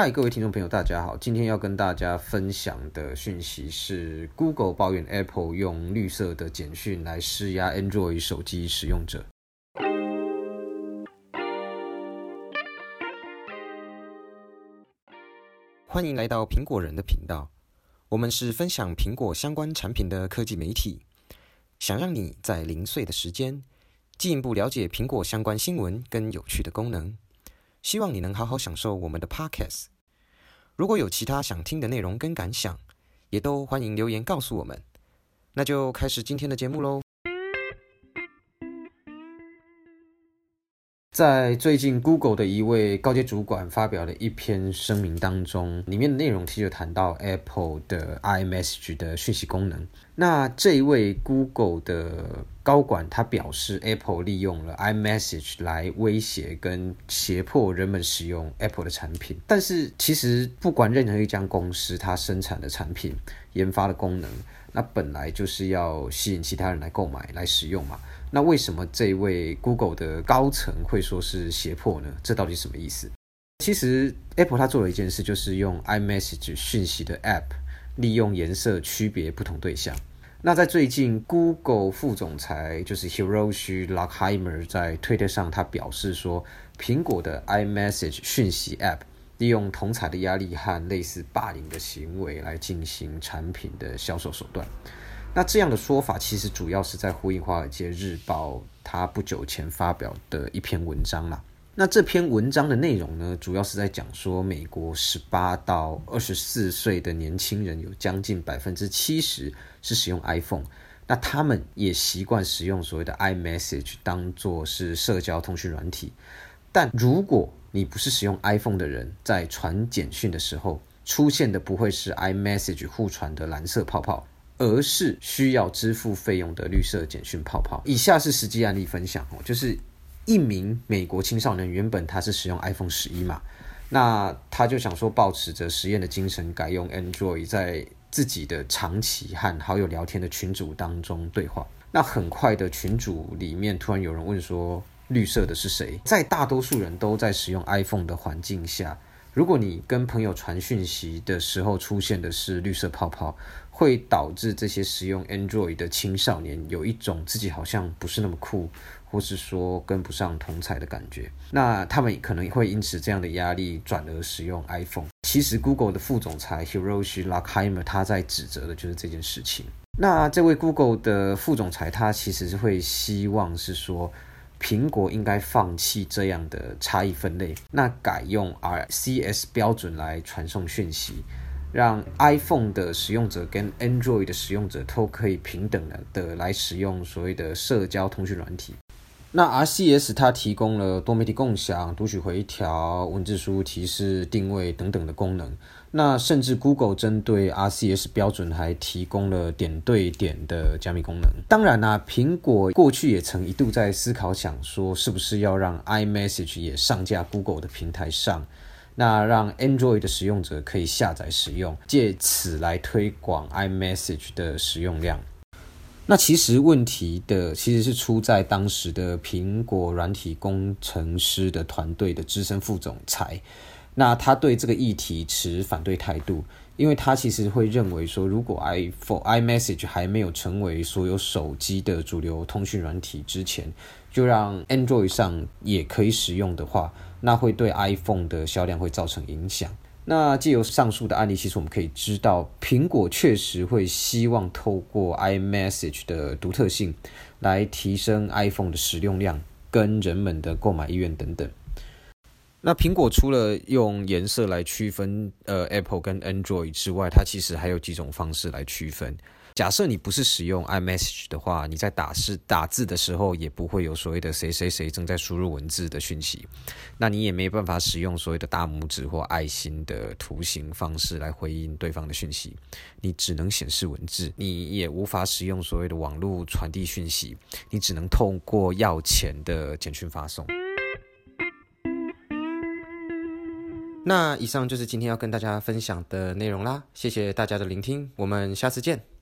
嗨，各位听众朋友，大家好。今天要跟大家分享的讯息是，Google 抱怨 Apple 用绿色的简讯来施压 Android 手机使用者。欢迎来到苹果人的频道，我们是分享苹果相关产品的科技媒体，想让你在零碎的时间进一步了解苹果相关新闻跟有趣的功能。希望你能好好享受我们的 podcast。如果有其他想听的内容跟感想，也都欢迎留言告诉我们。那就开始今天的节目喽。在最近，Google 的一位高阶主管发表的一篇声明当中，里面的内容其实谈到 Apple 的 iMessage 的讯息功能。那这一位 Google 的高管他表示，Apple 利用了 iMessage 来威胁跟胁迫人们使用 Apple 的产品。但是，其实不管任何一家公司，它生产的产品、研发的功能，那本来就是要吸引其他人来购买、来使用嘛。那为什么这位 Google 的高层会说是胁迫呢？这到底什么意思？其实 Apple 它做了一件事，就是用 iMessage 讯息的 App 利用颜色区别不同对象。那在最近，Google 副总裁就是 Hiroshi Lockheimer 在推特上，他表示说，苹果的 iMessage 讯息 App 利用同彩的压力和类似霸凌的行为来进行产品的销售手段。那这样的说法其实主要是在呼应《华尔街日报》它不久前发表的一篇文章啦。那这篇文章的内容呢，主要是在讲说，美国十八到二十四岁的年轻人有将近百分之七十是使用 iPhone，那他们也习惯使用所谓的 iMessage 当做是社交通讯软体。但如果你不是使用 iPhone 的人，在传简讯的时候出现的不会是 iMessage 互传的蓝色泡泡。而是需要支付费用的绿色简讯泡泡。以下是实际案例分享哦，就是一名美国青少年，原本他是使用 iPhone 十一嘛，那他就想说，保持着实验的精神，改用 Android，在自己的长期和好友聊天的群组当中对话。那很快的群组里面，突然有人问说，绿色的是谁？在大多数人都在使用 iPhone 的环境下。如果你跟朋友传讯息的时候出现的是绿色泡泡，会导致这些使用 Android 的青少年有一种自己好像不是那么酷，或是说跟不上同彩的感觉。那他们可能会因此这样的压力转而使用 iPhone。其实 Google 的副总裁 Hiroshi Lockheimer 他在指责的就是这件事情。那这位 Google 的副总裁他其实是会希望是说。苹果应该放弃这样的差异分类，那改用 RCS 标准来传送讯息，让 iPhone 的使用者跟 Android 的使用者都可以平等的的来使用所谓的社交通讯软体。那 RCS 它提供了多媒体共享、读取回调、文字输入提示、定位等等的功能。那甚至 Google 针对 RCS 标准还提供了点对点的加密功能。当然啦，苹果过去也曾一度在思考，想说是不是要让 iMessage 也上架 Google 的平台上，那让 Android 的使用者可以下载使用，借此来推广 iMessage 的使用量。那其实问题的其实是出在当时的苹果软体工程师的团队的资深副总裁，那他对这个议题持反对态度，因为他其实会认为说，如果 iPhone iMessage 还没有成为所有手机的主流通讯软体之前，就让 Android 上也可以使用的话，那会对 iPhone 的销量会造成影响。那借由上述的案例，其实我们可以知道，苹果确实会希望透过 iMessage 的独特性，来提升 iPhone 的使用量跟人们的购买意愿等等。那苹果除了用颜色来区分呃 Apple 跟 Android 之外，它其实还有几种方式来区分。假设你不是使用 iMessage 的话，你在打字打字的时候也不会有所谓的谁谁谁正在输入文字的讯息，那你也没办法使用所谓的大拇指或爱心的图形方式来回应对方的讯息，你只能显示文字，你也无法使用所谓的网络传递讯息，你只能透过要钱的简讯发送。那以上就是今天要跟大家分享的内容啦，谢谢大家的聆听，我们下次见。